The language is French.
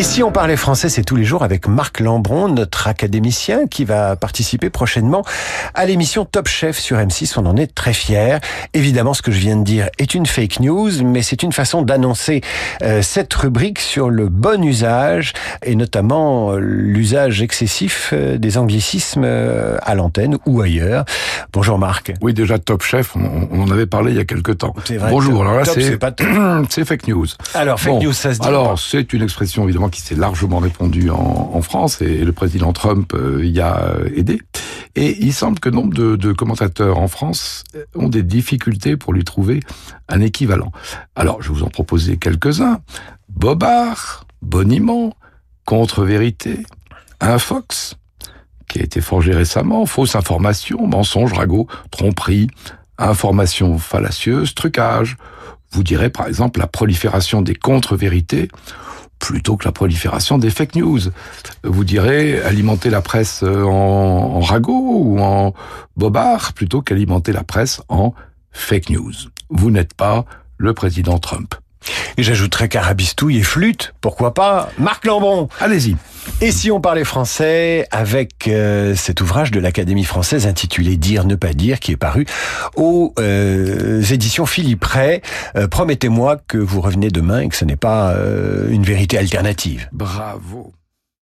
Et si on parlait français, c'est tous les jours avec Marc Lambron, notre académicien, qui va participer prochainement à l'émission Top Chef sur M6. On en est très fiers. Évidemment, ce que je viens de dire est une fake news, mais c'est une façon d'annoncer euh, cette rubrique sur le bon usage et notamment euh, l'usage excessif euh, des anglicismes à l'antenne ou ailleurs. Bonjour Marc. Oui, déjà Top Chef, on, en avait parlé il y a quelques temps. Vrai, Bonjour. Alors là, c'est fake news. Alors fake news, ça se dit. Alors c'est une expression évidemment qui s'est largement répandue en, France et le président Trump euh, y a aidé. Et il semble que nombre de, commentateurs en France ont des difficultés pour lui trouver un équivalent. Alors je vais vous en proposer quelques-uns. Bobard, boniment, contre-vérité, infox, été forgé récemment, fausse information, mensonge, ragot, tromperie, information fallacieuse, trucage. Vous direz par exemple la prolifération des contre-vérités plutôt que la prolifération des fake news. Vous direz alimenter la presse euh, en, en ou en bobard plutôt qu'alimenter la presse en fake news. Vous n'êtes pas le président Trump. Et j'ajouterais carabistouille et flûte, pourquoi pas Marc Lambron. Allez-y. Et si on parlait français avec euh, cet ouvrage de l'Académie française intitulé Dire, ne pas dire, qui est paru aux euh, éditions Philippe Ray, euh, promettez-moi que vous revenez demain et que ce n'est pas une vérité alternative. Bravo